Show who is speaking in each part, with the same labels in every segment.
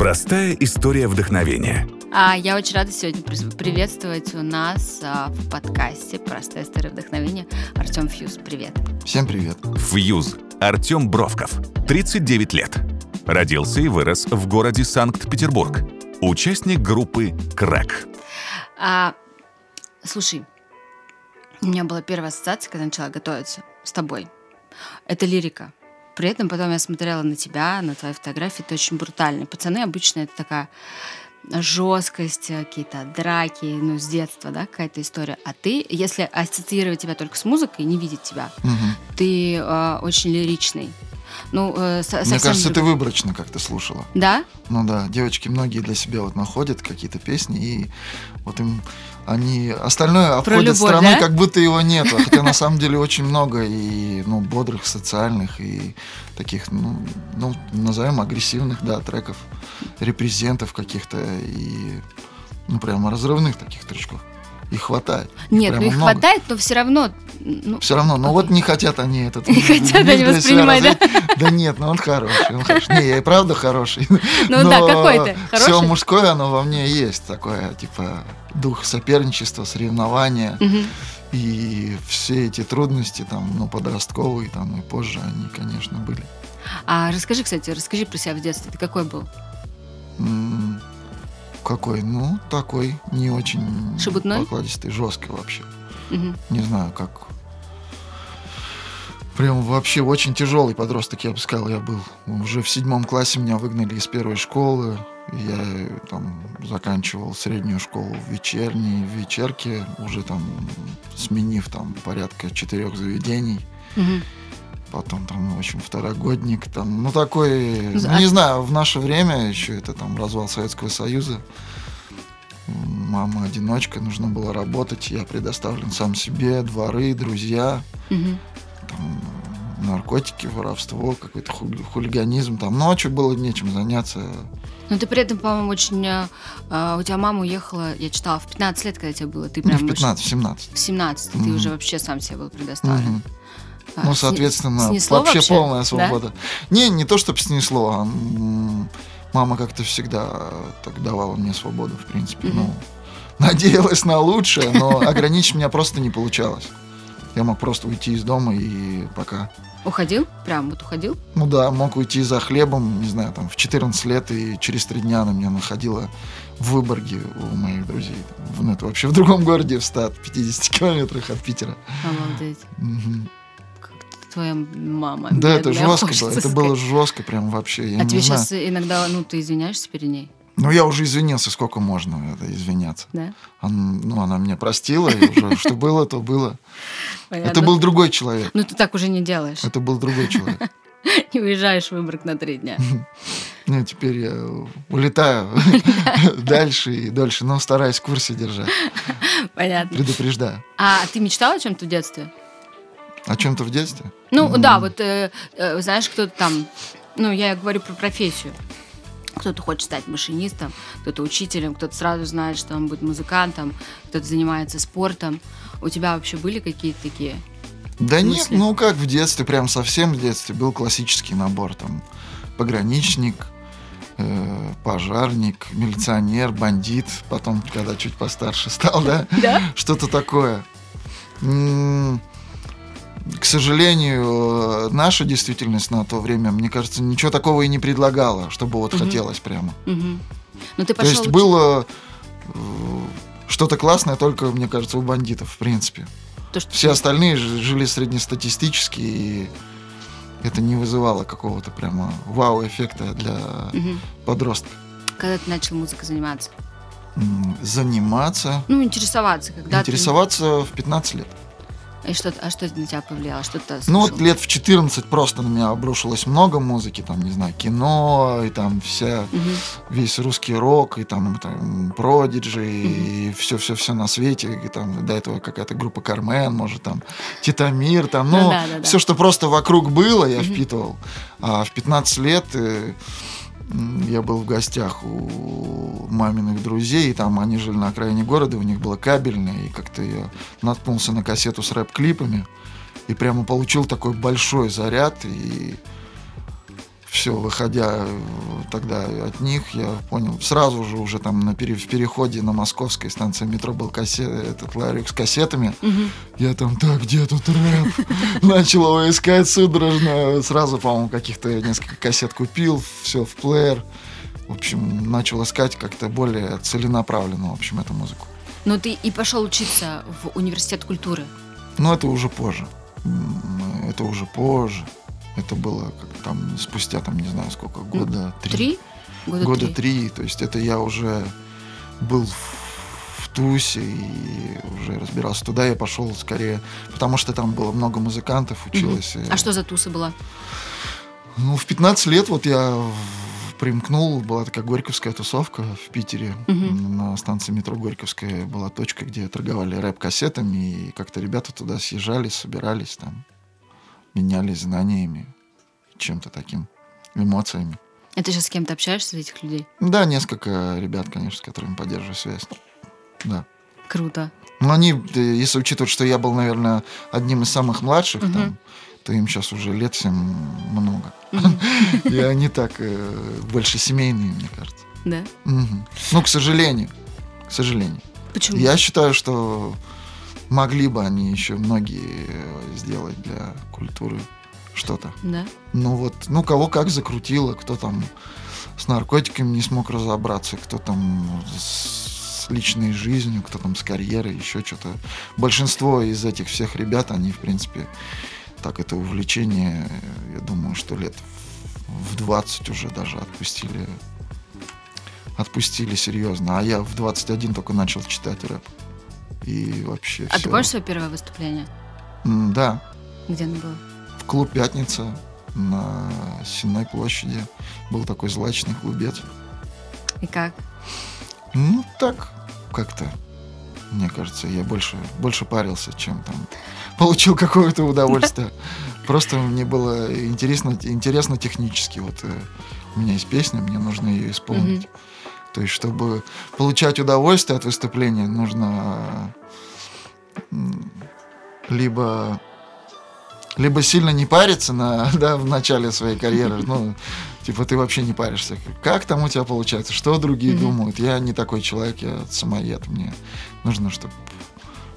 Speaker 1: Простая история вдохновения.
Speaker 2: А я очень рада сегодня при- приветствовать у нас а, в подкасте «Простая история вдохновения» Артем Фьюз. Привет.
Speaker 3: Всем привет.
Speaker 1: Фьюз. Артем Бровков. 39 лет. Родился и вырос в городе Санкт-Петербург. Участник группы «Крэк».
Speaker 2: А, слушай, у меня была первая ассоциация, когда начала готовиться с тобой. Это лирика. При этом потом я смотрела на тебя, на твои фотографии, ты очень брутальный. Пацаны обычно это такая жесткость, какие-то драки, ну, с детства, да, какая-то история. А ты, если ассоциировать тебя только с музыкой, не видеть тебя,
Speaker 3: Мгм.
Speaker 2: ты э, очень лиричный. Ну, э, со-
Speaker 3: Мне кажется, ты
Speaker 2: друг-
Speaker 3: выборочно как-то слушала.
Speaker 2: Да?
Speaker 3: Ну да, девочки многие для себя вот находят какие-то песни, и вот им они остальное обходят стороной,
Speaker 2: да?
Speaker 3: как будто его нет. Хотя на самом деле очень много и ну, бодрых, социальных, и таких, ну, ну, назовем агрессивных, да, треков, репрезентов каких-то, и ну прямо разрывных таких тречков. Их хватает.
Speaker 2: Нет, ну их
Speaker 3: много.
Speaker 2: хватает, но все равно... Ну,
Speaker 3: Все равно, ну вот не хотят они этот...
Speaker 2: Не хотят они воспринимать, да?
Speaker 3: Да нет, ну он хороший, он хороший. Не, я и правда хороший.
Speaker 2: Ну да, какой ты?
Speaker 3: Все мужское, оно во мне есть. Такое, типа, дух соперничества, соревнования. И все эти трудности, там, ну, подростковые, там, и позже, они, конечно, были.
Speaker 2: А расскажи, кстати, расскажи про себя в детстве. Ты какой был?
Speaker 3: Какой? Ну, такой, не очень
Speaker 2: Шебутной?
Speaker 3: покладистый, жесткий вообще.
Speaker 2: Мгм.
Speaker 3: не знаю, как... Прям вообще очень тяжелый подросток, я бы сказал, я был. Уже в седьмом классе меня выгнали из первой школы. Я там заканчивал среднюю школу в вечерней, в вечерке, уже там сменив там порядка четырех заведений.
Speaker 2: Мгм.
Speaker 3: Потом там, в общем, второгодник, там, ну такой, ну,
Speaker 2: А-
Speaker 3: не знаю, в наше время еще это там развал Советского Союза. Мама одиночка, нужно было работать, я предоставлен сам себе, дворы, друзья,
Speaker 2: Мгм.
Speaker 3: там, наркотики, воровство, какой-то хули- хулиганизм, там ночью было нечем заняться.
Speaker 2: Ну, ты при этом, по-моему, очень... э, э, у тебя мама уехала, я читала, в 15 лет, когда тебе было. Ты
Speaker 3: Ну,
Speaker 2: прям
Speaker 3: в
Speaker 2: очень-
Speaker 3: 15, в 17.
Speaker 2: В 17 ты
Speaker 3: Мгм.
Speaker 2: уже вообще сам себе был предоставлен.
Speaker 3: Мгм.
Speaker 2: А,
Speaker 3: Ну, соответственно, вообще,
Speaker 2: вообще?
Speaker 3: полная
Speaker 2: Да?
Speaker 3: свобода. Не, не то, чтобы снесло, а мама как-то всегда так давала мне свободу, в принципе. Ну, надеялась на лучшее, но ограничить меня просто не получалось. Я мог просто уйти из дома и пока.
Speaker 2: Уходил? Прям вот уходил?
Speaker 3: Ну да, мог уйти за хлебом, не знаю, там в 14 лет, и через три дня она меня находила в Выборге у моих друзей. Ну, это вообще в другом городе, в 150 километрах от Питера.
Speaker 2: Обалдеть.
Speaker 3: Мгм.
Speaker 2: Твоя мама.
Speaker 3: Да, это жестко было. Это было жестко прям вообще. Я
Speaker 2: А тебе
Speaker 3: знаю.
Speaker 2: сейчас иногда, ну, ты извиняешься перед ней?
Speaker 3: Ну, я уже извинился, сколько можно это извиняться.
Speaker 2: Да?
Speaker 3: Он- ну, она меня простила, и уже что было, то было. Это был другой человек.
Speaker 2: Ну, ты так уже не делаешь.
Speaker 3: Это был другой человек.
Speaker 2: Не уезжаешь в Выборг на три дня.
Speaker 3: Ну, теперь я улетаю дальше и дольше, но стараюсь в курсе держать.
Speaker 2: Понятно.
Speaker 3: Предупреждаю.
Speaker 2: А ты мечтал о чем-то в детстве?
Speaker 3: О чем-то в детстве?
Speaker 2: Ну,
Speaker 3: М.
Speaker 2: да, вот, э, э, знаешь, кто-то там... Ну, я говорю про профессию. Кто-то хочет стать машинистом, кто-то учителем, кто-то сразу знает, что он будет музыкантом, кто-то занимается спортом. У тебя вообще были какие-то такие?
Speaker 3: Да нет, ну как в детстве, прям совсем в детстве был классический набор. Там пограничник, э, пожарник, милиционер, бандит. Потом, когда чуть постарше стал, да?
Speaker 2: Да?
Speaker 3: Что-то такое. М, К сожалению, наша действительность на то время, мне кажется, ничего такого и не предлагала, чтобы вот
Speaker 2: Мгм.
Speaker 3: хотелось прямо.
Speaker 2: Мгм. Ну, ты
Speaker 3: То
Speaker 2: пошел...
Speaker 3: есть было э, что-то классное только, мне кажется, у бандитов, в принципе.
Speaker 2: То, что
Speaker 3: Все
Speaker 2: ты-
Speaker 3: остальные жили среднестатистически, и это не вызывало какого-то прямо вау-эффекта для
Speaker 2: Мгм.
Speaker 3: подростка.
Speaker 2: Когда ты начал музыкой заниматься?
Speaker 3: Заниматься,
Speaker 2: Ну, интересоваться, когда
Speaker 3: интересоваться в 15 лет.
Speaker 2: И что, а что на тебя повлияло? Что ты
Speaker 3: Ну вот лет в 14 просто на меня обрушилось много музыки, там, не знаю, кино, и там вся,
Speaker 2: Мгм.
Speaker 3: весь русский рок, и там, там Продиджи, и все-все-все на свете, и там до этого какая-то группа Кармен, может, там Титамир, там,
Speaker 2: Ну
Speaker 3: ну,
Speaker 2: да, да, да.
Speaker 3: все, что просто вокруг было, я
Speaker 2: Мгм.
Speaker 3: впитывал. А в 15 лет э, м, я был в гостях у маминых друзей, и там они жили на окраине города, у них было кабельное, и как-то я наткнулся на кассету с рэп-клипами, и прямо получил такой большой заряд, и все, выходя э, тогда от них, я понял, сразу же уже там на пере, в переходе на московской станции метро был кассет, этот ларек с кассетами. Я там, так, где тут рэп? Начал его искать судорожно. Сразу, по-моему, каких-то несколько кассет купил, все в плеер. В общем, начал искать как-то более целенаправленно, в общем, эту музыку.
Speaker 2: Но ты и пошел учиться в университет культуры.
Speaker 3: Но это уже позже. Это уже позже. Это было как там спустя, там, не знаю, сколько, года три.
Speaker 2: Три? Года,
Speaker 3: года
Speaker 2: три.
Speaker 3: три. То есть это я уже был в, в Тусе и уже разбирался. Туда я пошел скорее, потому что там было много музыкантов, училось. и-
Speaker 2: А что за туса была?
Speaker 3: Ну, в 15 лет вот я примкнул, была такая Горьковская тусовка в Питере.
Speaker 2: Мгм.
Speaker 3: На станции метро Горьковская была точка, где торговали рэп-кассетами, и как-то ребята туда съезжались, собирались там, менялись знаниями, чем-то таким, эмоциями.
Speaker 2: А ты сейчас с кем-то общаешься из этих людей?
Speaker 3: Да, несколько ребят, конечно, с которыми поддерживаю связь. Да.
Speaker 2: Круто.
Speaker 3: Но они, э, если учитывать, что я был, наверное, одним из самых младших,
Speaker 2: Мгм.
Speaker 3: там, то им сейчас уже лет всем много. И они так э, больше семейные, мне кажется.
Speaker 2: Да?
Speaker 3: Ну, к сожалению. К сожалению.
Speaker 2: Почему?
Speaker 3: Я считаю, что могли бы они еще многие э, сделать для культуры что-то.
Speaker 2: Да?
Speaker 3: Ну вот, ну кого как закрутило, кто там с наркотиками не смог разобраться, кто там с личной жизнью, кто там с карьерой, еще что-то. Большинство из этих всех ребят, они, в принципе, так это увлечение, э, я думаю, что лет в 20 уже даже отпустили. Отпустили серьезно. А я в 21 только начал читать рэп. И вообще
Speaker 2: А ты
Speaker 3: всё.
Speaker 2: помнишь свое первое выступление?
Speaker 3: М, Да,
Speaker 2: Где оно было?
Speaker 3: в клуб «Пятница» на Сенной площади был такой злачный клубец.
Speaker 2: И как?
Speaker 3: Ну, так, как-то, мне кажется, я больше, больше парился, чем там получил какое-то удовольствие. Просто мне было интересно, интересно технически. Вот э, у меня есть песня, мне нужно ее исполнить. То есть, чтобы получать удовольствие от выступления, нужно либо либо сильно не париться на, да, в начале своей карьеры, ну, типа ты вообще не паришься. Как там у тебя получается? Что другие
Speaker 2: Мгм.
Speaker 3: думают? Я не такой человек, я самоед. Мне нужно, чтобы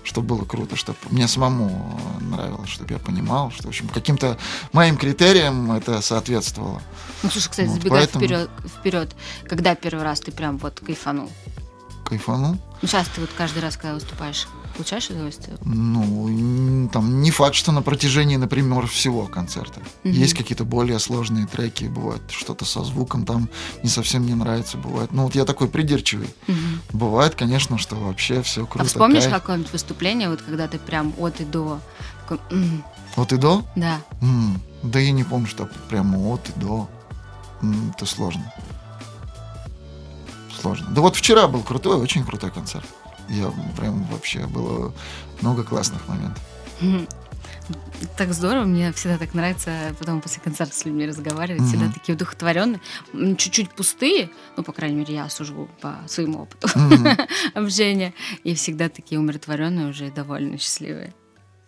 Speaker 3: чтобы было круто, чтобы мне самому нравилось, чтобы я понимал, что, в общем, каким-то моим критериям это соответствовало.
Speaker 2: Ну, слушай, кстати,
Speaker 3: Вот,
Speaker 2: забегая
Speaker 3: поэтому-
Speaker 2: вперед, вперед, когда первый раз ты прям вот кайфанул?
Speaker 3: Кайфанул.
Speaker 2: Ну, сейчас ты вот каждый раз, когда выступаешь, получаешь удовольствие?
Speaker 3: Ну, там не факт, что на протяжении, например, всего концерта.
Speaker 2: Мгм.
Speaker 3: Есть какие-то более сложные треки, бывает что-то со звуком там не совсем не нравится, бывает. Ну, вот я такой придирчивый.
Speaker 2: Мгм.
Speaker 3: Бывает, конечно, что вообще все круто.
Speaker 2: а вспомнишь
Speaker 3: кайф.
Speaker 2: какое-нибудь выступление, вот когда ты прям от и до? такой, «М,
Speaker 3: Вот и до?
Speaker 2: да.
Speaker 3: М, Да я не помню, что прямо от и до. М, Это сложно. Сложно. Да вот вчера был крутой, очень крутой концерт. Я прям вообще было много классных моментов.
Speaker 2: Так здорово, мне всегда так нравится потом после концерта с людьми разговаривать, всегда
Speaker 3: Мгм.
Speaker 2: такие удовлетворенные, М, чуть-чуть пустые, ну, по крайней мере, я сужу по своему опыту
Speaker 3: Мгм.
Speaker 2: общения, и всегда такие умиротворенные, уже довольно счастливые.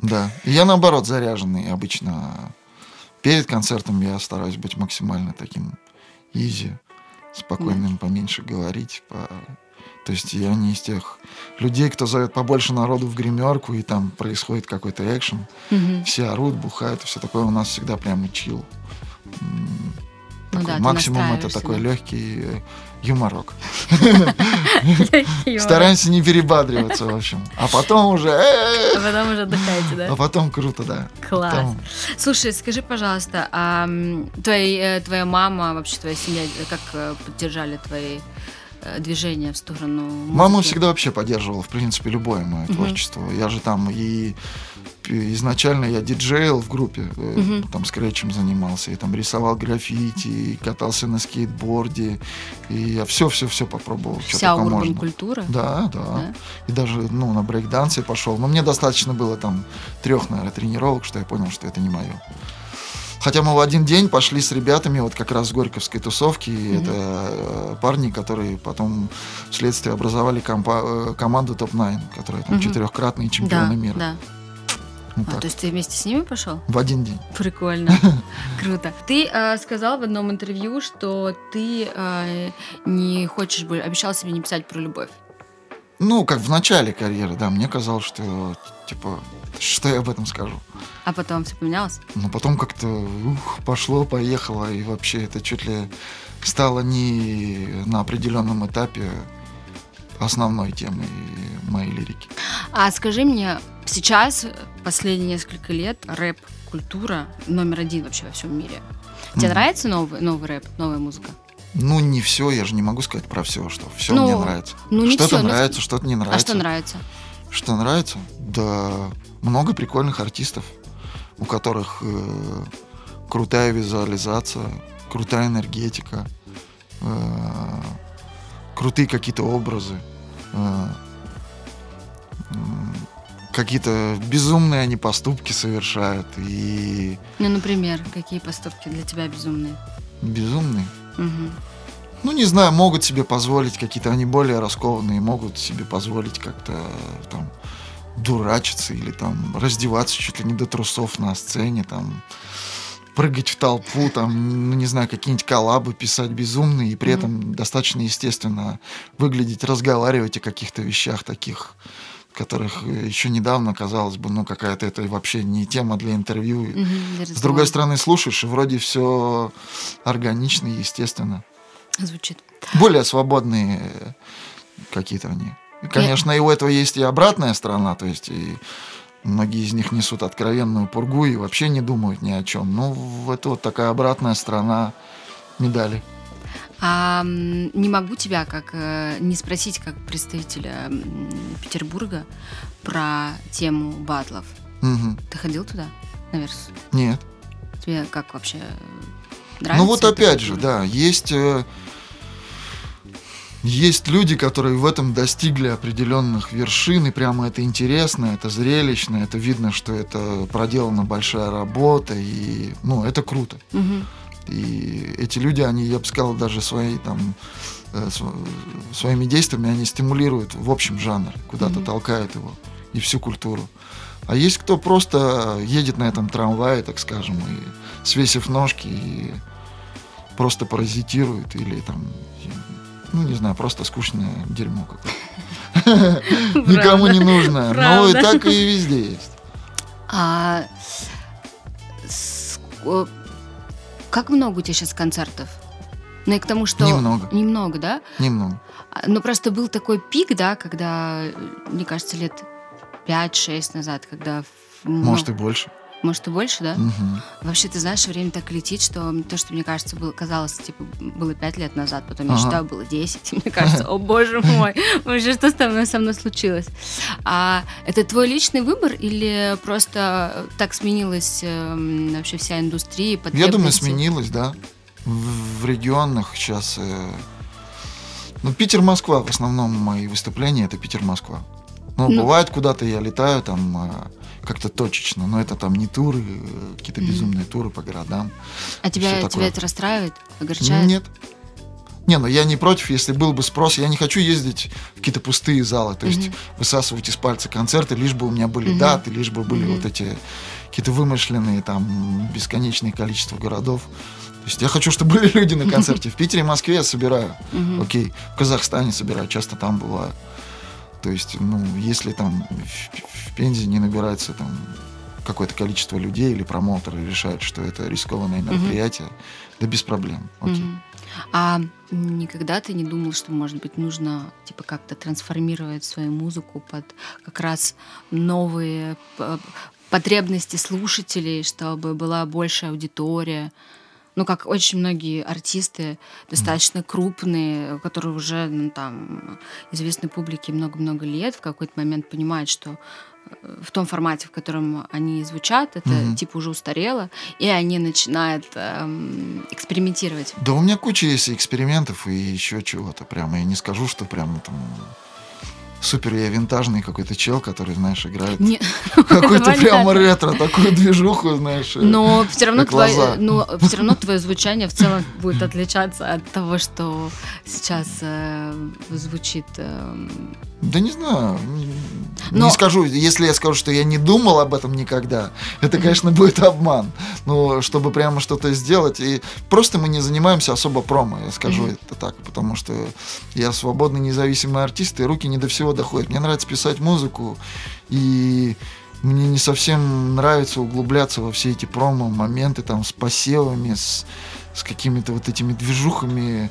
Speaker 3: Да. И Я наоборот заряженный. Обычно перед концертом я стараюсь быть максимально таким изи, спокойным, поменьше говорить. по- То есть я не из тех людей, кто зовет побольше народу в гримерку, и там происходит какой-то экшен.
Speaker 2: Мгм.
Speaker 3: Все орут, бухают, и все такое. У нас всегда прямо чил.
Speaker 2: Ну
Speaker 3: такой
Speaker 2: да,
Speaker 3: максимум это такой
Speaker 2: да.
Speaker 3: легкий э, юморок.
Speaker 2: Юмор.
Speaker 3: Стараемся не перебадриваться, в общем. А потом уже... э,
Speaker 2: А потом уже отдыхаете, да?
Speaker 3: А потом круто, да.
Speaker 2: Класс.
Speaker 3: Потом-
Speaker 2: Слушай, скажи, пожалуйста, а э, твоя мама, вообще твоя семья, как поддержали твои э, движения в сторону
Speaker 3: Мама
Speaker 2: музыки?
Speaker 3: всегда вообще поддерживала, в принципе, любое мое
Speaker 2: Мгм.
Speaker 3: творчество. Я же там и изначально я диджейл в группе,
Speaker 2: Мгм.
Speaker 3: там скретчем занимался, и там рисовал граффити, и катался на скейтборде, и я все-все-все попробовал,
Speaker 2: Вся
Speaker 3: только
Speaker 2: урбан
Speaker 3: можно.
Speaker 2: культура?
Speaker 3: Да, да,
Speaker 2: Да?
Speaker 3: И даже, ну, на брейкдансе пошел. Но мне достаточно было там трех, наверное, тренировок, что я понял, что это не мое. Хотя мы в один день пошли с ребятами вот как раз с Горьковской тусовки.
Speaker 2: Мгм.
Speaker 3: это э, парни, которые потом вследствие образовали компа- э, команду Топ-9, которые там
Speaker 2: Мгм.
Speaker 3: четырехкратные чемпионы
Speaker 2: Да,
Speaker 3: мира.
Speaker 2: да.
Speaker 3: Ну,
Speaker 2: А,
Speaker 3: так,
Speaker 2: то есть ты вместе с ними пошел?
Speaker 3: в один день.
Speaker 2: Прикольно. Круто. Ты э, сказал в одном интервью, что ты э, не хочешь обещал себе не писать про любовь.
Speaker 3: Ну, как в начале карьеры, да, мне казалось, что, типа, что я об этом скажу.
Speaker 2: А потом все поменялось?
Speaker 3: Но потом как-то ух, пошло, поехало, и вообще это чуть ли стало не на определенном этапе основной темой моей лирики.
Speaker 2: А скажи мне, сейчас, последние несколько лет, рэп-культура номер один вообще во всем мире. Тебе
Speaker 3: Мгм.
Speaker 2: нравится новый, новый рэп, новая музыка?
Speaker 3: Ну, не все, я же не могу сказать про все, что все
Speaker 2: Ну,
Speaker 3: мне нравится.
Speaker 2: ну,
Speaker 3: что-то нравится, что-то не нравится.
Speaker 2: А что нравится?
Speaker 3: Что нравится? Да, много прикольных артистов, у которых э, крутая визуализация, крутая энергетика, э, крутые какие-то образы, э, какие-то безумные они поступки совершают и
Speaker 2: Ну, например, какие поступки для тебя безумные?
Speaker 3: безумные. Ну, не знаю, могут себе позволить какие-то, они более раскованные, могут себе позволить как-то там дурачиться или там раздеваться чуть ли не до трусов на сцене, там прыгать в толпу, там, ну, не знаю, какие-нибудь коллабы писать безумные и при
Speaker 2: Мгм.
Speaker 3: этом достаточно естественно выглядеть, разговаривать о каких-то вещах таких, которых э, еще недавно казалось бы, ну, какая-то это вообще не тема для интервью.
Speaker 2: Для
Speaker 3: С другой стороны, слушаешь, и вроде все органично и естественно
Speaker 2: Звучит.
Speaker 3: более свободные э, какие-то они. Конечно, и у этого есть и обратная сторона, то есть и многие из них несут откровенную пургу и вообще не думают ни о чем. Ну, в- это вот такая обратная сторона медали.
Speaker 2: А не могу тебя как э, не спросить как представителя Петербурга про тему батлов.
Speaker 3: Мгм.
Speaker 2: Ты ходил туда, на Версус?
Speaker 3: Нет.
Speaker 2: Тебе как вообще э, нравится?
Speaker 3: ну вот опять же, да, есть э, есть люди, которые в этом достигли определенных вершин, и прямо это интересно, это зрелищно, это видно, что это проделана большая работа, и ну это круто.
Speaker 2: Мгм.
Speaker 3: И эти люди, они, я бы сказал, даже свои там э, св- своими действиями они стимулируют в общем жанр, куда-то
Speaker 2: Мгм.
Speaker 3: толкают его и всю культуру. А есть кто просто едет на этом трамвае, так скажем, и свесив ножки и просто паразитирует или там, ну не знаю, просто скучное дерьмо какое-то. Никому не нужно. Ну и так и везде есть.
Speaker 2: Как много у тебя сейчас концертов? Ну и к тому, что...
Speaker 3: Немного.
Speaker 2: Немного, да?
Speaker 3: Немного.
Speaker 2: А, Ну, просто был такой пик, да, когда, мне кажется, лет 5-6 назад, когда...
Speaker 3: Может и больше.
Speaker 2: Может и больше, да?
Speaker 3: Мгм.
Speaker 2: Вообще, ты знаешь, время так летит, что то, что мне кажется, было, казалось, типа, было 5 лет назад, потом я
Speaker 3: Ага.
Speaker 2: считаю, было 10, и мне кажется, о боже мой, вообще, что со мной, со мной случилось? А это твой личный выбор или просто так сменилась эм, вообще вся индустрия?
Speaker 3: Я думаю, сменилось, да. В, в регионах сейчас. э, ну, Питер-Москва в основном мои выступления это Питер-Москва. Ну,
Speaker 2: Ну.
Speaker 3: бывает, куда-то я летаю там э, как-то точечно, но это там не туры, э, какие-то
Speaker 2: Мгм.
Speaker 3: безумные туры по городам.
Speaker 2: А тебя, тебя
Speaker 3: такое.
Speaker 2: это расстраивает, огорчает?
Speaker 3: Нет. Не, ну я не против, если был бы спрос. Я не хочу ездить в какие-то пустые залы, то есть
Speaker 2: Мгм.
Speaker 3: высасывать из пальца концерты, лишь бы у меня были
Speaker 2: Мгм.
Speaker 3: даты, лишь бы были
Speaker 2: Мгм.
Speaker 3: вот эти какие-то вымышленные там бесконечные количество городов. То есть я хочу, чтобы были люди на концерте. В Питере и Москве я собираю. Окей. В Казахстане собираю, часто там бываю. То есть, ну, если там в, в Пензе не набирается там какое-то количество людей или промоутеры решают, что это рискованное мероприятие, да без проблем. Окей.
Speaker 2: Мгм. А никогда ты не думал, что, может быть, нужно типа как-то трансформировать свою музыку под как раз новые п- потребности слушателей, чтобы была большая аудитория? Ну, как очень многие артисты достаточно крупные, которые уже ну, там известны публике много-много лет, в какой-то момент понимают, что э, в том формате, в котором они звучат, это
Speaker 3: Мгм.
Speaker 2: типа уже устарело, и они начинают эм, экспериментировать.
Speaker 3: Да у меня куча есть экспериментов и еще чего-то. Прямо я не скажу, что прямо там супер я винтажный какой-то чел, который, знаешь, играет
Speaker 2: Не-
Speaker 3: какой-то
Speaker 2: понятно.
Speaker 3: прямо ретро, такую движуху, знаешь. э,
Speaker 2: Но все равно, твое, но все равно твое звучание в целом будет отличаться от того, что сейчас э, звучит. эм,
Speaker 3: Да не знаю.
Speaker 2: Но-
Speaker 3: Не скажу, если я скажу, что я не думал об этом никогда, это, конечно, будет обман. Но чтобы прямо что-то сделать, и просто мы не занимаемся особо промо, я скажу это так, потому что я свободный независимый артист, и руки не до всего доходят. Мне нравится писать музыку, и мне не совсем нравится углубляться во все эти промо-моменты там с посевами, с, с какими-то вот этими движухами,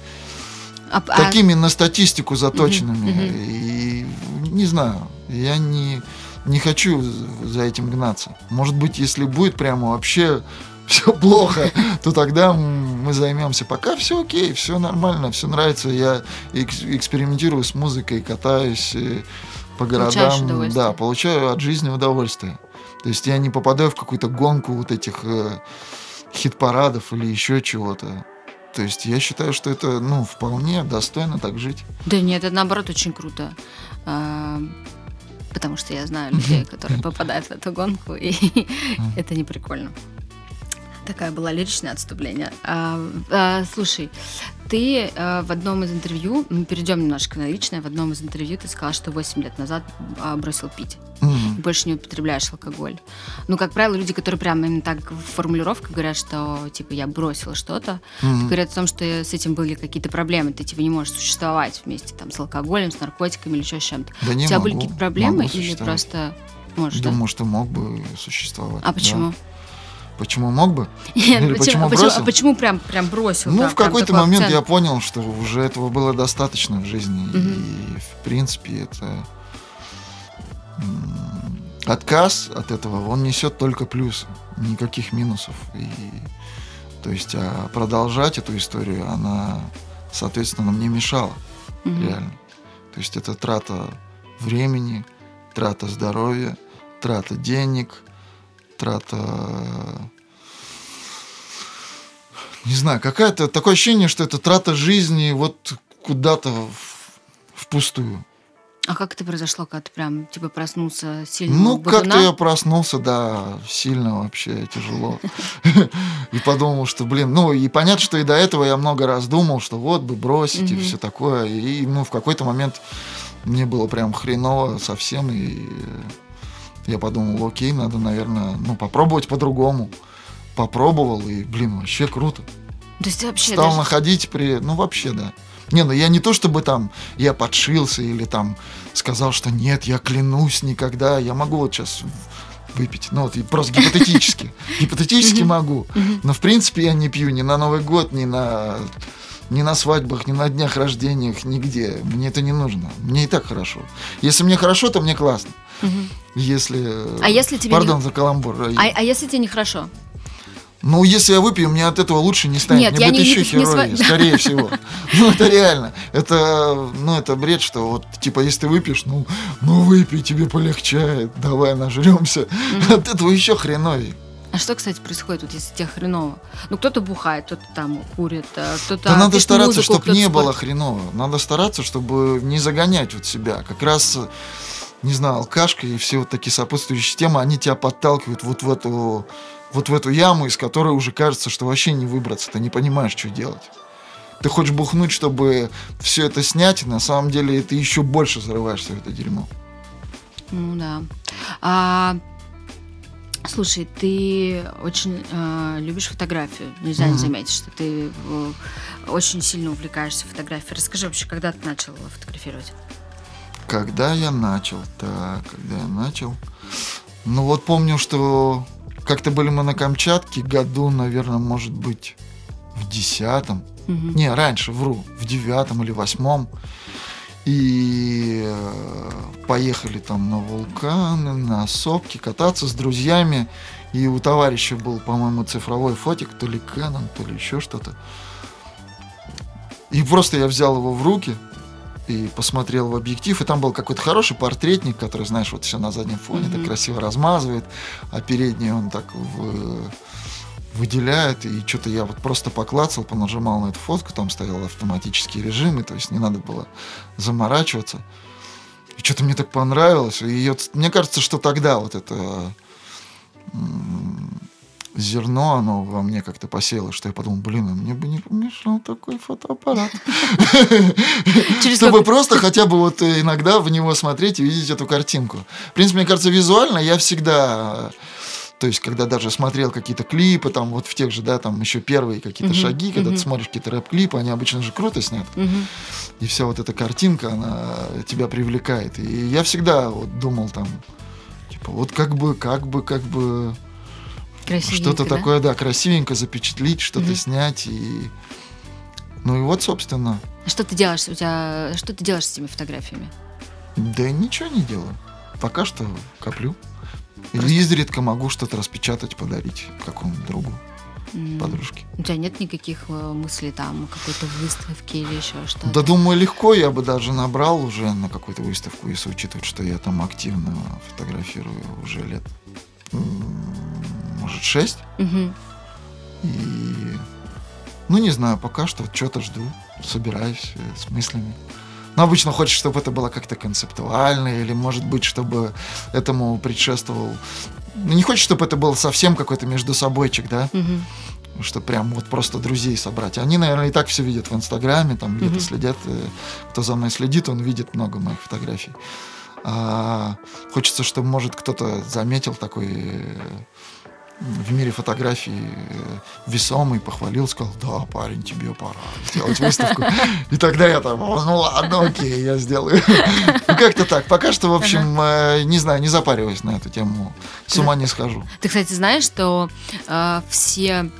Speaker 2: А- а-
Speaker 3: такими на статистику заточенными.
Speaker 2: мгм.
Speaker 3: И не знаю, я не, не хочу за этим гнаться. Может быть, если будет прямо вообще все плохо, то тогда мы займемся. Пока все окей, все нормально, все нравится. Я экс- экспериментирую с музыкой, катаюсь э, по городам. Да, получаю от жизни удовольствие. То есть я не попадаю в какую-то гонку вот этих э, хит-парадов или еще чего-то. То есть я считаю, что это, ну, вполне достойно так жить.
Speaker 2: Да нет, это наоборот очень круто. А, Потому что я знаю людей, которые попадают в эту гонку, и это не прикольно. Такая была лиричное отступление. А, а, слушай, ты а, в одном из интервью, мы перейдем немножко на личное, в одном из интервью ты сказал, что 8 лет назад а, бросил пить.
Speaker 3: Мгм.
Speaker 2: больше не употребляешь алкоголь. Ну, как правило, люди, которые прямо именно так в формулировках говорят, что, типа, я бросила что-то,
Speaker 3: Мгм.
Speaker 2: говорят о том, что с этим были какие-то проблемы, ты, типа, не можешь существовать вместе там с алкоголем, с наркотиками или еще с чем-то.
Speaker 3: Да не
Speaker 2: У тебя
Speaker 3: могу,
Speaker 2: были какие-то проблемы
Speaker 3: могу
Speaker 2: или просто можешь, да?
Speaker 3: Думаю, что мог бы существовать.
Speaker 2: А почему?
Speaker 3: да. Почему мог бы? Или почему
Speaker 2: а почему, а
Speaker 3: бросил?
Speaker 2: почему прям, прям бросил?
Speaker 3: Ну,
Speaker 2: да,
Speaker 3: в какой-то момент я
Speaker 2: акцент?
Speaker 3: понял, что уже этого было достаточно в жизни.
Speaker 2: Мгм.
Speaker 3: И, в принципе, это отказ от этого, он несет только плюсы, никаких минусов. И, то есть, а продолжать эту историю, она, соответственно, мне мешала.
Speaker 2: Мгм.
Speaker 3: реально. То есть это трата времени, трата здоровья, трата денег, трата... Не знаю, какая-то такое ощущение, что это трата жизни вот куда-то в- впустую.
Speaker 2: А как это произошло, когда ты прям, типа, проснулся сильно?
Speaker 3: Ну, как-то я проснулся, да, сильно вообще тяжело. И подумал, что, блин, ну, и понятно, что и до этого я много раз думал, что вот бы бросить и все такое. И, ну, в какой-то момент мне было прям хреново совсем, и я подумал, окей, надо, наверное, ну, попробовать по-другому. Попробовал, и, блин, вообще круто.
Speaker 2: То есть вообще
Speaker 3: Стал
Speaker 2: даже-
Speaker 3: находить при... Ну, вообще, да. Не, ну я не то чтобы там я подшился или там сказал, что нет, я клянусь никогда. Я могу вот сейчас выпить. Ну, вот и просто гипотетически. Гипотетически могу. Но в принципе я не пью ни на Новый год, ни на ни на свадьбах, ни на днях рождениях, нигде. Мне это не нужно. Мне и так хорошо. Если мне хорошо, то мне классно.
Speaker 2: Мгм.
Speaker 3: Если...
Speaker 2: А если тебе
Speaker 3: Пардон
Speaker 2: не-
Speaker 3: за каламбур.
Speaker 2: А, а если тебе нехорошо?
Speaker 3: Ну, если я выпью, мне от этого лучше не станет.
Speaker 2: Нет,
Speaker 3: мне
Speaker 2: я
Speaker 3: будет
Speaker 2: не-
Speaker 3: еще
Speaker 2: не- не
Speaker 3: херовее,
Speaker 2: сва-
Speaker 3: скорее всего. Ну, это реально. Это, ну, это бред, что вот, типа, если ты выпьешь, ну, ну, выпей, тебе полегчает, давай нажремся. От этого еще хреновее.
Speaker 2: А что, кстати, происходит, вот если тебе хреново? Ну, кто-то бухает, кто-то там курит, э, кто-то
Speaker 3: Да надо стараться, чтобы не
Speaker 2: спорт.
Speaker 3: было хреново. Надо стараться, чтобы не загонять вот себя. Как раз, не знаю, алкашка и все вот такие сопутствующие темы, они тебя подталкивают вот в эту вот в эту яму, из которой уже кажется, что вообще не выбраться, ты не понимаешь, что делать. Ты хочешь бухнуть, чтобы все это снять, и на самом деле ты еще больше зарываешься в это дерьмо.
Speaker 2: Ну да. А, слушай, ты очень э, любишь фотографию. Нельзя не
Speaker 3: Мгм.
Speaker 2: заметить, что ты э, очень сильно увлекаешься фотографией. Расскажи вообще, когда ты начал фотографировать?
Speaker 3: Когда я начал? Так, когда я начал? Ну вот помню, что как-то были мы на Камчатке, году, наверное, может быть, в десятом.
Speaker 2: Мгм.
Speaker 3: Не, раньше, вру, в девятом или восьмом. И э, поехали там на вулканы, на сопки, кататься с друзьями. И у товарища был, по-моему, цифровой фотик, то ли Canon, то ли еще что-то. И просто я взял его в руки и посмотрел в объектив, и там был какой-то хороший портретник, который, знаешь, вот все на заднем фоне так
Speaker 2: Мгм.
Speaker 3: красиво размазывает, а передний он так в- выделяет, и что-то я вот просто поклацал, понажимал на эту фотку, там стоял автоматический режим, и то есть не надо было заморачиваться. И что-то мне так понравилось, и вот мне кажется, что тогда вот это зерно, оно во мне как-то посело, что я подумал, блин, а мне бы не помешал такой фотоаппарат. Чтобы просто хотя бы вот иногда в него смотреть и видеть эту картинку. В принципе, мне кажется, визуально я всегда то есть, когда даже смотрел какие-то клипы, там вот в тех же, да, там еще первые какие-то uh-huh, шаги, когда uh-huh. ты смотришь какие-то рэп-клипы, они обычно же круто сняты. Uh-huh. И вся вот эта картинка, она тебя привлекает. И я всегда вот думал там, типа, вот как бы, как бы, как бы что-то да? такое, да, красивенько запечатлить, что-то uh-huh. снять и ну и вот, собственно.
Speaker 2: А что ты делаешь? У тебя что ты делаешь с этими фотографиями?
Speaker 3: Да ничего не делаю. Пока что коплю. Просто... Изредка могу что-то распечатать, подарить какому-нибудь другу, подружке.
Speaker 2: У тебя нет никаких э, мыслей там, какой-то выставки или еще что-то?
Speaker 3: Да думаю, легко я бы даже набрал уже на какую-то выставку, если учитывать, что я там активно фотографирую уже лет, может, шесть. Mm-hmm. И, ну, не знаю, пока что что-то жду, собираюсь э, с мыслями. Но обычно хочешь, чтобы это было как-то концептуально, или, может быть, чтобы этому предшествовал... Ну, не хочешь, чтобы это был совсем какой-то между собойчик, да? Угу. Что прям вот просто друзей собрать. Они, наверное, и так все видят в Инстаграме, там где-то угу. следят. Э, кто за мной следит, он видит много моих фотографий. А, хочется, чтобы, может, кто-то заметил такой э, в мире фотографий э, весомый, похвалил, сказал, да, парень, тебе пора сделать выставку. И тогда я там, ну ладно, окей, я сделаю. Ну как-то так. Пока что, в общем, э, не знаю, не запариваюсь на эту тему. С ума не схожу.
Speaker 2: Ты, кстати, знаешь, что э, все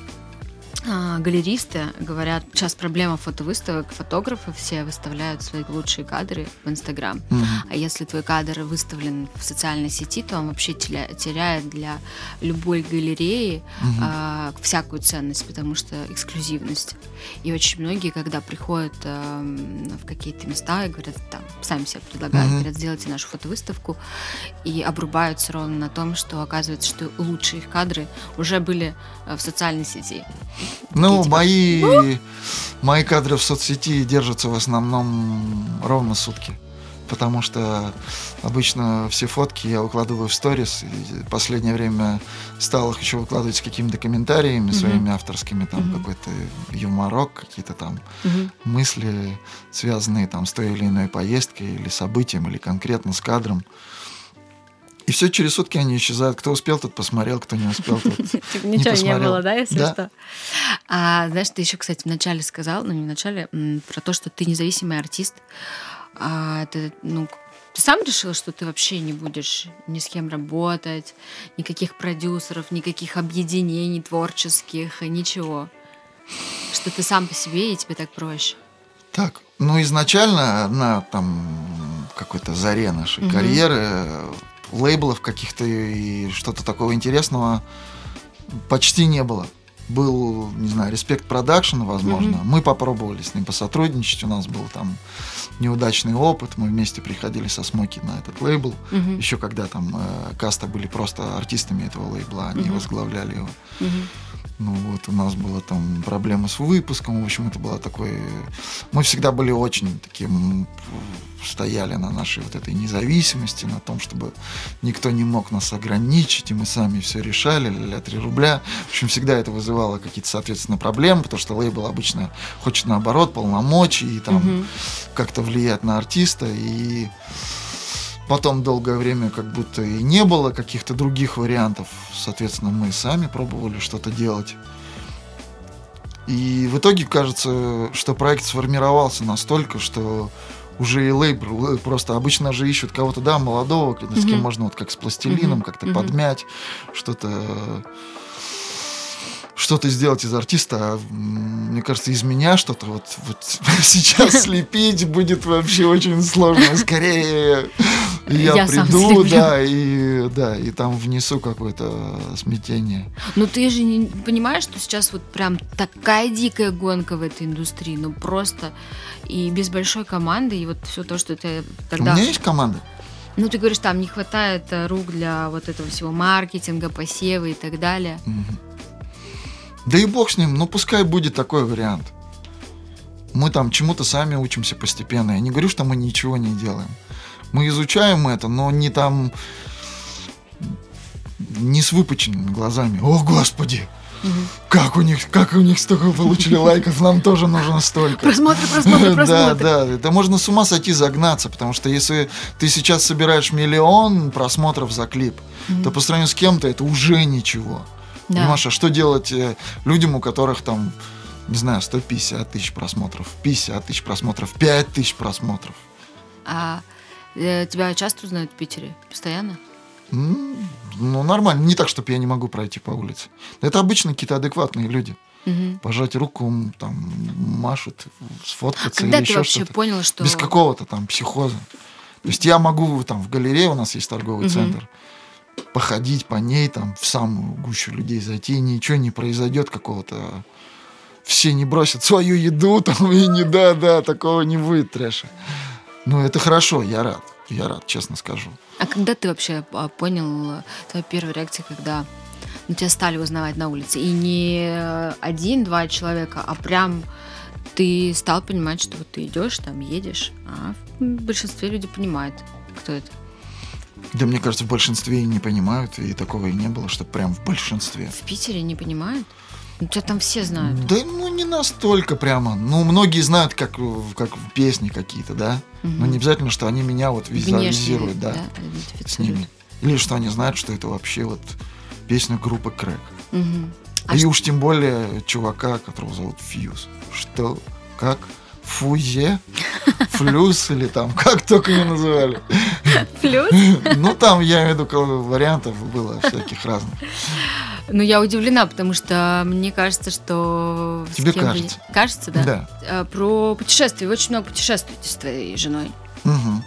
Speaker 2: галеристы говорят, сейчас проблема фотовыставок, фотографы все выставляют свои лучшие кадры в Инстаграм. Mm-hmm. А если твой кадр выставлен в социальной сети, то он вообще теряет для любой галереи mm-hmm. а, всякую ценность, потому что эксклюзивность. И очень многие, когда приходят а, в какие-то места и говорят, там, сами себе предлагают, mm-hmm. говорят, сделайте нашу фотовыставку, и обрубаются ровно на том, что оказывается, что лучшие их кадры уже были в социальной сети.
Speaker 3: Ну, типа... мои, мои кадры в соцсети держатся в основном ровно сутки. Потому что обычно все фотки я выкладываю в сторис. И в последнее время стал их еще выкладывать с какими-то комментариями mm-hmm. своими авторскими, там mm-hmm. какой-то юморок, какие-то там mm-hmm. мысли, связанные там с той или иной поездкой или событием, или конкретно с кадром. И все через сутки они исчезают. Кто успел, тот посмотрел, кто не успел, тот
Speaker 2: типа Ничего не было, да, если что? А знаешь, ты еще, кстати, вначале сказал, ну не вначале, про то, что ты независимый артист. А ну, ты сам решил, что ты вообще не будешь ни с кем работать, никаких продюсеров, никаких объединений творческих, ничего. Что ты сам по себе, и тебе так проще.
Speaker 3: Так, ну изначально на там какой-то заре нашей угу. карьеры лейблов каких-то и что-то такого интересного почти не было. Был, не знаю, Respect Production, возможно. Mm-hmm. Мы попробовали с ним посотрудничать. У нас был там неудачный опыт. Мы вместе приходили со Смоки на этот лейбл. Mm-hmm. Еще когда там э, каста были просто артистами этого лейбла, они mm-hmm. возглавляли его. Mm-hmm. Ну вот у нас была там проблема с выпуском. В общем, это было такое... Мы всегда были очень таким стояли на нашей вот этой независимости, на том, чтобы никто не мог нас ограничить, и мы сами все решали, ля 3 рубля. В общем, всегда это вызывало какие-то, соответственно, проблемы, потому что лейбл обычно хочет наоборот полномочий и там угу. как-то влиять на артиста, и потом долгое время как будто и не было каких-то других вариантов. Соответственно, мы сами пробовали что-то делать. И в итоге кажется, что проект сформировался настолько, что уже и лейбл просто обычно же ищут кого-то, да, молодого, с кем mm-hmm. можно вот как с пластилином mm-hmm. как-то mm-hmm. подмять, что-то что-то сделать из артиста, а, мне кажется, из меня что-то вот, вот сейчас слепить будет вообще очень сложно. Скорее я, я приду, да, и да, и там внесу какое-то смятение.
Speaker 2: Ну ты же не понимаешь, что сейчас вот прям такая дикая гонка в этой индустрии, ну просто и без большой команды, и вот все то, что ты тогда...
Speaker 3: У меня есть команда.
Speaker 2: Ну, ты говоришь, там не хватает э, рук для вот этого всего маркетинга, посева и так далее. Угу.
Speaker 3: Да и бог с ним, ну пускай будет такой вариант. Мы там чему-то сами учимся постепенно. Я не говорю, что мы ничего не делаем. Мы изучаем это, но не там не с выпученными глазами. О, Господи! Как у них, как у них столько получили лайков, нам тоже нужно столько.
Speaker 2: Просмотры, просмотры,
Speaker 3: Да,
Speaker 2: просмотры.
Speaker 3: да, это можно с ума сойти загнаться, потому что если ты сейчас собираешь миллион просмотров за клип, то по сравнению с кем-то это уже ничего.
Speaker 2: Да.
Speaker 3: Понимаешь, а что делать э, людям, у которых там, не знаю, 150 тысяч просмотров, 50 тысяч просмотров, 5 тысяч просмотров?
Speaker 2: А тебя часто узнают в Питере? Постоянно?
Speaker 3: Ну, нормально. Не так, чтобы я не могу пройти по улице. Это обычно какие-то адекватные люди.
Speaker 2: Мгм.
Speaker 3: Пожать руку, там, машут, сфоткаться
Speaker 2: Когда
Speaker 3: или
Speaker 2: ты
Speaker 3: еще
Speaker 2: вообще
Speaker 3: что-то.
Speaker 2: понял, что...
Speaker 3: Без какого-то там психоза. То есть я могу там в галерее, у нас есть торговый
Speaker 2: Мгм.
Speaker 3: центр, походить по ней, там, в самую гущу людей зайти, ничего не произойдет какого-то... Все не бросят свою еду, там, и не да-да, такого не будет трэша. Ну, это хорошо, я рад. Я рад, честно скажу.
Speaker 2: А когда ты вообще а, понял, э, твоя первая реакция, когда ну, тебя стали узнавать на улице? И не один-два человека, а прям ты стал понимать, что вот ты идешь, там едешь, а в большинстве люди понимают, кто это.
Speaker 3: Да, мне кажется, в большинстве и не понимают, и такого и не было, что прям в большинстве.
Speaker 2: В Питере не понимают? Тебя там все знают.
Speaker 3: Да, ну, не настолько прямо. Ну, многие знают, как, как песни какие-то, да? Но не обязательно, что они меня вот визуализируют, да, с
Speaker 2: идентифицируют.
Speaker 3: ними. Или что они знают, что это вообще вот песня группы Крэк.
Speaker 2: Мгм. А
Speaker 3: и
Speaker 2: что-
Speaker 3: уж тем более чувака, которого зовут Фьюз. Что? Как? Фузе? Флюс или там, как только не называли.
Speaker 2: Плюс?
Speaker 3: Ну, там, я имею в виду, вариантов было всяких разных.
Speaker 2: Ну, я удивлена, потому что мне кажется, что...
Speaker 3: Тебе
Speaker 2: кем бы-
Speaker 3: кажется.
Speaker 2: Кажется, да?
Speaker 3: Да.
Speaker 2: Э, Про путешествия. Вы очень много путешествуете с твоей женой.
Speaker 3: Мгм.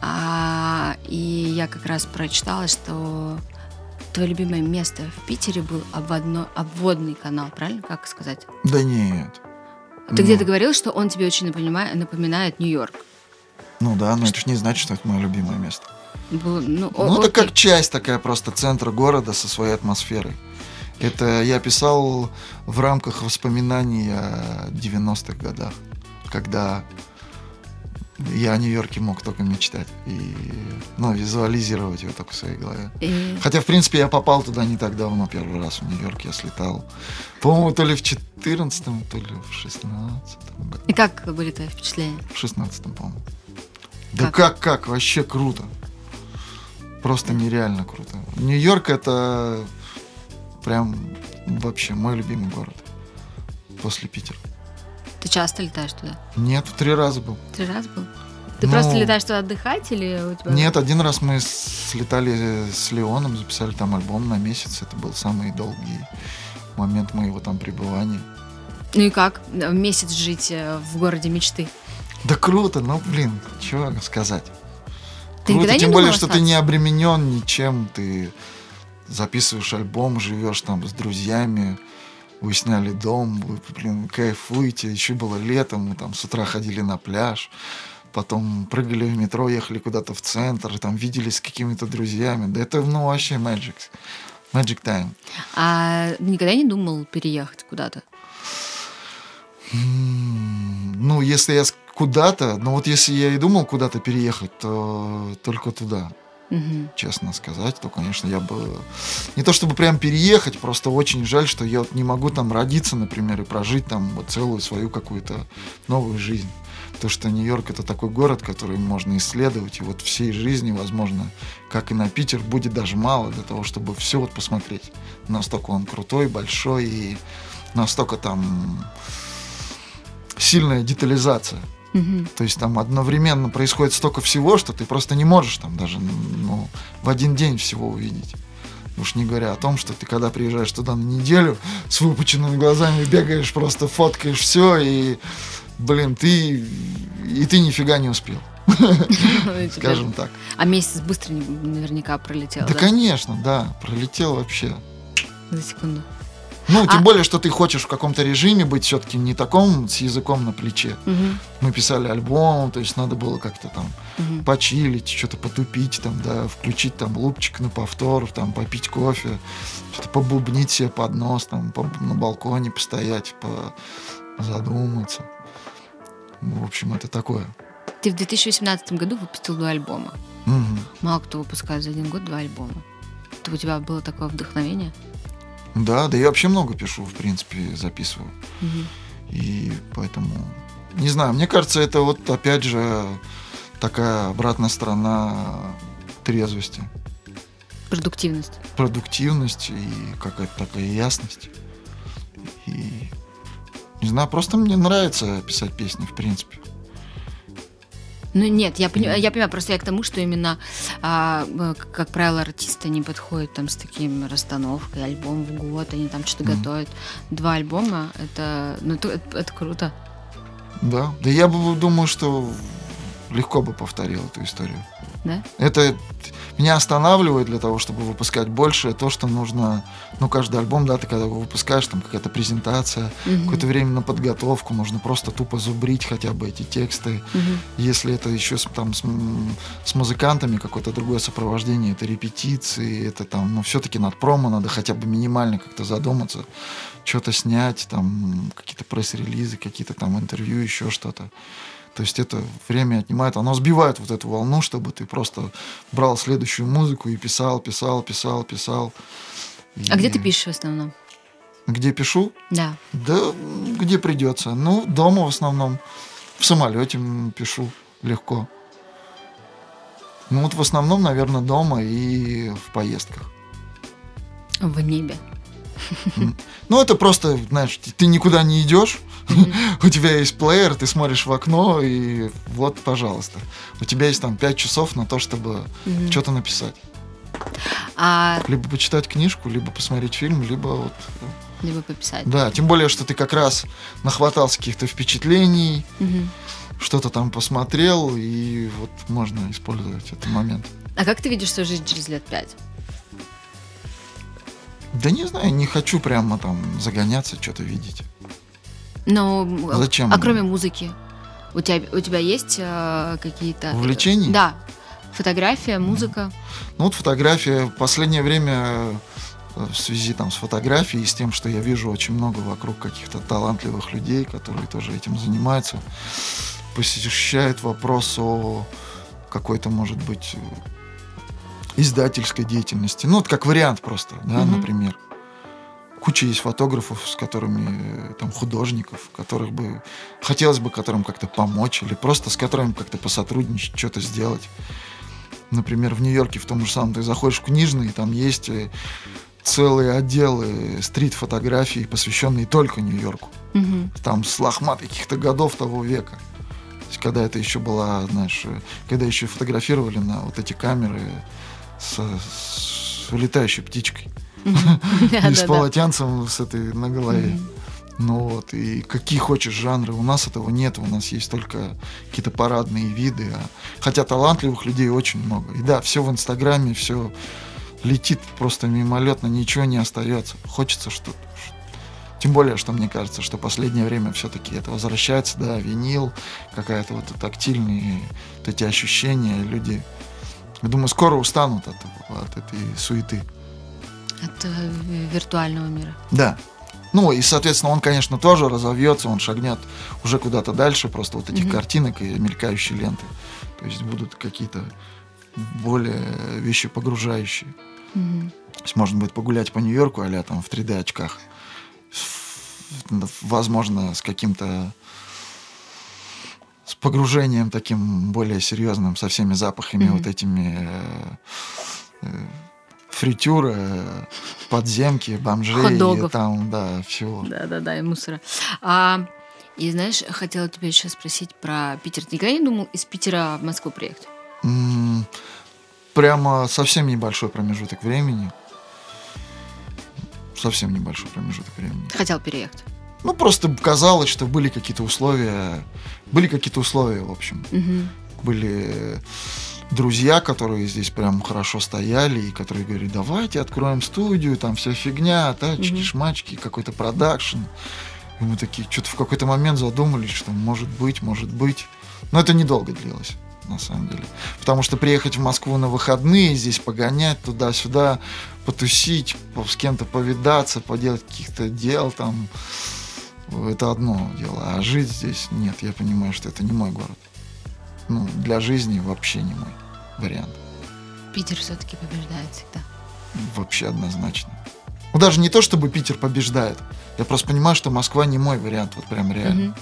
Speaker 2: А, и я как раз прочитала, что твое любимое место в Питере был обводно- обводный канал, правильно? Как сказать?
Speaker 3: Да нет.
Speaker 2: Ты
Speaker 3: Ну.
Speaker 2: где-то говорил, что он тебе очень напомина- напоминает Нью-Йорк.
Speaker 3: Ну да, но это ж не значит, что это мое любимое место.
Speaker 2: Ну, о-
Speaker 3: Ну, это
Speaker 2: окей.
Speaker 3: как часть такая просто центра города со своей атмосферой. Это я писал в рамках воспоминаний о 90-х годах, когда я о Нью-Йорке мог только мечтать и ну, визуализировать его только в своей голове.
Speaker 2: И-
Speaker 3: Хотя, в принципе, я попал туда не так давно, первый раз в Нью-Йорк я слетал. По-моему, то ли в 14-м, то ли в 16-м году.
Speaker 2: И как были твои впечатления?
Speaker 3: В 16-м, по-моему. Да
Speaker 2: Как?
Speaker 3: как, как, вообще круто. Просто нереально круто. Нью-Йорк это прям вообще мой любимый город. После Питера.
Speaker 2: Ты часто летаешь туда?
Speaker 3: Нет, три раза был.
Speaker 2: Три раза был? Ты
Speaker 3: Ну,
Speaker 2: просто летаешь туда отдыхать или у тебя...
Speaker 3: Нет, один раз мы слетали с Леоном, записали там альбом на месяц. Это был самый долгий момент моего там пребывания.
Speaker 2: Ну и как? Месяц жить э, в городе мечты.
Speaker 3: Да круто, ну блин, чего сказать.
Speaker 2: Ты
Speaker 3: круто, тем более, что ты
Speaker 2: остаться?
Speaker 3: не обременен ничем, ты записываешь альбом, живешь там с друзьями, вы сняли дом, вы, блин, кайфуете, еще было летом, мы там с утра ходили на пляж, потом прыгали в метро, ехали куда-то в центр, там виделись с какими-то друзьями, да это, ну, вообще magic, magic time.
Speaker 2: А никогда не думал переехать куда-то?
Speaker 3: Ну, если я куда-то, ну вот если я и думал куда-то переехать, то только туда.
Speaker 2: Мгм.
Speaker 3: честно сказать, то, конечно, я бы... Не то чтобы прям переехать, просто очень жаль, что я вот не могу там родиться, например, и прожить там вот целую свою какую-то новую жизнь. Потому что Нью-Йорк это такой город, который можно исследовать, и вот всей жизни, возможно, как и на Питер, будет даже мало для того, чтобы все вот посмотреть. Настолько он крутой, большой, и настолько там сильная детализация.
Speaker 2: Мгм.
Speaker 3: То есть там одновременно происходит столько всего, что ты просто не можешь там даже ну, в один день всего увидеть. Уж не говоря о том, что ты когда приезжаешь туда на неделю с выпученными глазами бегаешь, просто фоткаешь все и, блин, ты и ты нифига не успел, скажем так.
Speaker 2: А месяц быстро наверняка пролетел,
Speaker 3: да? конечно, да, пролетел вообще.
Speaker 2: За секунду.
Speaker 3: Ну, тем
Speaker 2: А-
Speaker 3: более, что ты хочешь в каком-то режиме быть все-таки не таком с языком на плече.
Speaker 2: Мгм.
Speaker 3: Мы писали альбом, то есть надо было как-то там
Speaker 2: Мгм.
Speaker 3: почилить, что-то потупить, там, да, включить там лупчик на повтор, там, попить кофе, что-то побубнить себе под нос, там, по- на балконе постоять, по- задуматься. В общем, это такое.
Speaker 2: Ты в 2018 году выпустил два альбома.
Speaker 3: Мгм.
Speaker 2: Мало кто выпускает за один год два альбома. чтобы у тебя было такое вдохновение?
Speaker 3: Да, да я вообще много пишу, в принципе, записываю.
Speaker 2: Мгм.
Speaker 3: И поэтому, не знаю, мне кажется, это вот опять же такая обратная сторона трезвости.
Speaker 2: Продуктивность.
Speaker 3: Продуктивность и какая-то такая ясность. И не знаю, просто мне нравится писать песни, в принципе.
Speaker 2: Ну нет, я понимаю, я понимаю, просто я к тому, что именно, а, э, как правило, артисты не подходят там с таким расстановкой, альбом в год, они там что-то
Speaker 3: Мгм.
Speaker 2: готовят. Два альбома, это, ну, это, это- это круто.
Speaker 3: Да. Да я бы думаю, что легко бы повторил эту историю.
Speaker 2: Да?
Speaker 3: Это меня останавливает для того, чтобы выпускать больше, то, что нужно, ну, каждый альбом, да, ты когда его выпускаешь, там какая-то презентация,
Speaker 2: Мгм.
Speaker 3: какое-то время на подготовку, нужно просто тупо зубрить хотя бы эти тексты.
Speaker 2: Мгм.
Speaker 3: Если это еще с, там, с, с музыкантами, какое-то другое сопровождение, это репетиции, это там, ну, все-таки над промо надо хотя бы минимально как-то задуматься, что-то снять, там, какие-то пресс-релизы, какие-то там интервью, еще что-то. То есть это время отнимает, оно сбивает вот эту волну, чтобы ты просто брал следующую музыку и писал, писал, писал, писал.
Speaker 2: А где
Speaker 3: И
Speaker 2: ты пишешь в основном?
Speaker 3: Где пишу?
Speaker 2: Да.
Speaker 3: Да, где придется. Ну, дома в основном. В самолете пишу легко. Ну, вот в основном, наверное, дома и в поездках.
Speaker 2: В небе.
Speaker 3: Ну, это просто, знаешь, ты- никуда не идешь, у тебя есть плеер, ты смотришь в окно, и вот, пожалуйста. У тебя есть там 5 часов на то, чтобы что-то написать.
Speaker 2: А
Speaker 3: Либо почитать книжку, либо посмотреть фильм, либо вот...
Speaker 2: либо пописать.
Speaker 3: Да, тем более, что ты как раз нахватался каких-то впечатлений, что-то там посмотрел, и вот можно использовать этот момент.
Speaker 2: А как ты видишь свою жизнь через лет пять?
Speaker 3: Да не знаю, не хочу прямо там загоняться, что-то видеть.
Speaker 2: Ну,
Speaker 3: Зачем?
Speaker 2: А кроме музыки? У тебя, у тебя есть э, какие-то...
Speaker 3: Увлечения?
Speaker 2: Да. Фотография, музыка.
Speaker 3: Ну вот фотография в последнее время э, в связи там с фотографией и с тем, что я вижу очень много вокруг каких-то талантливых людей, которые тоже этим занимаются, посещает вопрос о какой-то, может быть, э, издательской деятельности. Ну, вот как вариант просто, да,
Speaker 2: Мгм.
Speaker 3: например. Куча есть фотографов, с которыми, э, там, художников, которых бы, хотелось бы которым как-то помочь, или просто с которыми как-то посотрудничать, что-то сделать. Например, в Нью-Йорке в том же самом ты заходишь в книжный, и там есть э, целые отделы стрит-фотографий, посвященные только Нью-Йорку.
Speaker 2: Мгм.
Speaker 3: Там с лохмат каких-то годов того века. То есть, когда это еще была, знаешь, э, когда еще фотографировали на вот эти камеры с, с летающей птичкой. И с полотенцем с этой на голове. Ну вот, и какие хочешь жанры. У нас этого нет, у нас есть только какие-то парадные виды. а- Хотя талантливых людей очень много. И да, все в Инстаграме, все летит просто мимолетно, ничего не остается. Хочется что-то. Тем более, что мне кажется, что последнее время все-таки это возвращается, да, винил, какая-то вот тактильные вот эти ощущения. Люди, думаю, скоро устанут от, от этой суеты.
Speaker 2: От э, ви- виртуального мира.
Speaker 3: Да. Ну и, соответственно, он, конечно, тоже разовьется, он шагнет уже куда-то дальше, просто вот этих
Speaker 2: Мгм.
Speaker 3: картинок и мелькающей ленты. То есть будут какие-то более вещи погружающие.
Speaker 2: Мгм.
Speaker 3: То есть можно будет погулять по Нью-Йорку, а там в 3D очках. Возможно, с каким-то с погружением таким более серьезным, со всеми запахами
Speaker 2: Мгм.
Speaker 3: вот этими э, э, фритюра, подземки, бомжей,
Speaker 2: Хот-догов.
Speaker 3: там, да, всего.
Speaker 2: Да-да-да, и мусора. А, и знаешь, хотела тебя еще спросить про Питер. Ты никогда не думал из Питера в Москву приехать?
Speaker 3: М, Прямо совсем небольшой промежуток времени. Совсем небольшой промежуток времени.
Speaker 2: Хотел переехать?
Speaker 3: Ну, просто казалось, что были какие-то условия. Были какие-то условия, в общем.
Speaker 2: Мгм.
Speaker 3: Были друзья, которые здесь прям хорошо стояли, и которые говорили, давайте откроем студию, там вся фигня, тачки,
Speaker 2: Мгм.
Speaker 3: шмачки, какой-то продакшн. И мы такие, что-то в какой-то момент задумались, что может быть, может быть. Но это недолго длилось, на самом деле. Потому что приехать в Москву на выходные, здесь погонять туда-сюда, потусить, по- с кем-то повидаться, поделать каких-то дел там, это одно дело. А жить здесь нет, я понимаю, что это не мой город. Ну, для жизни вообще не мой вариант.
Speaker 2: Питер все-таки побеждает всегда.
Speaker 3: вообще однозначно. Ну, даже не то, чтобы Питер побеждает. Я просто понимаю, что Москва не мой вариант, вот прям реально.
Speaker 2: Мгм.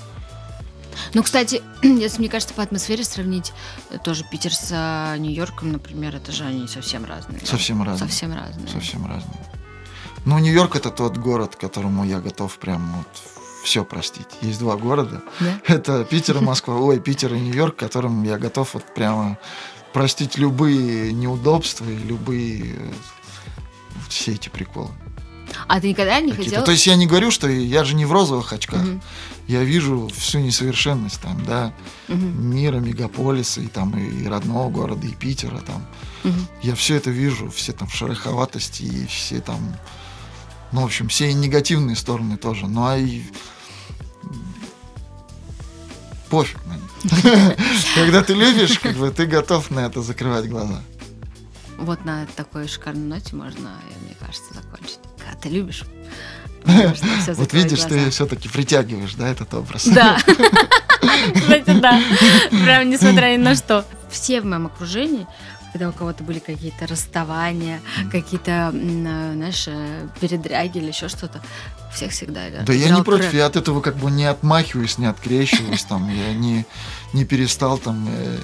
Speaker 2: Ну, кстати, если мне кажется, по атмосфере сравнить э, тоже Питер с а, Нью-Йорком, например, это же они совсем разные. да?
Speaker 3: Совсем разные.
Speaker 2: Совсем разные.
Speaker 3: Совсем разные. Ну, Нью-Йорк это тот город, которому я готов прям вот все простить. Есть два города.
Speaker 2: Да?
Speaker 3: Это Питер и Москва. Ой, Питер и Нью-Йорк, которым я готов вот прямо простить любые неудобства и любые э, все эти приколы.
Speaker 2: А ты никогда не хотел?
Speaker 3: То есть я не говорю, что я же не в розовых очках.
Speaker 2: Мгм.
Speaker 3: Я вижу всю несовершенность там, да,
Speaker 2: Мгм.
Speaker 3: мира, мегаполиса и там и родного города, и Питера там.
Speaker 2: Мгм.
Speaker 3: Я все это вижу, все там шероховатости и все там, ну, в общем, все негативные стороны тоже. Ну, а и пофиг на них. Когда ты любишь, как бы ты готов на это закрывать глаза.
Speaker 2: Вот на такой шикарной ноте можно, э, мне кажется, закончить. Когда ты любишь,
Speaker 3: Вот видишь, ты все-таки притягиваешь, да, этот образ.
Speaker 2: Да. Кстати, да. Прям несмотря ни на что. Все в моем окружении, когда у кого-то были какие-то расставания, какие-то, м, э, знаешь, э, передряги или еще что-то, всех всегда
Speaker 3: Да я не против, я от этого как бы не отмахиваюсь, не открещиваюсь, там, я не, не перестал там э,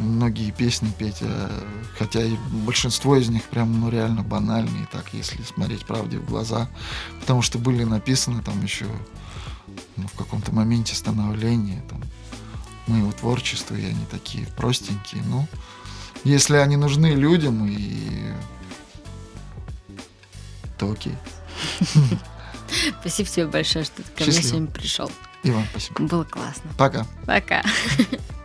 Speaker 3: многие песни петь, э, хотя и большинство из них прям, ну, реально банальные, так, если смотреть правде в глаза, потому что были написаны там еще ну, в каком-то моменте становления, там, моего творчества, и они такие простенькие, ну, если они нужны людям, и то окей.
Speaker 2: Спасибо тебе большое, что ты ко мне сегодня пришел.
Speaker 3: И вам спасибо.
Speaker 2: Было классно.
Speaker 3: Пока.
Speaker 2: Пока.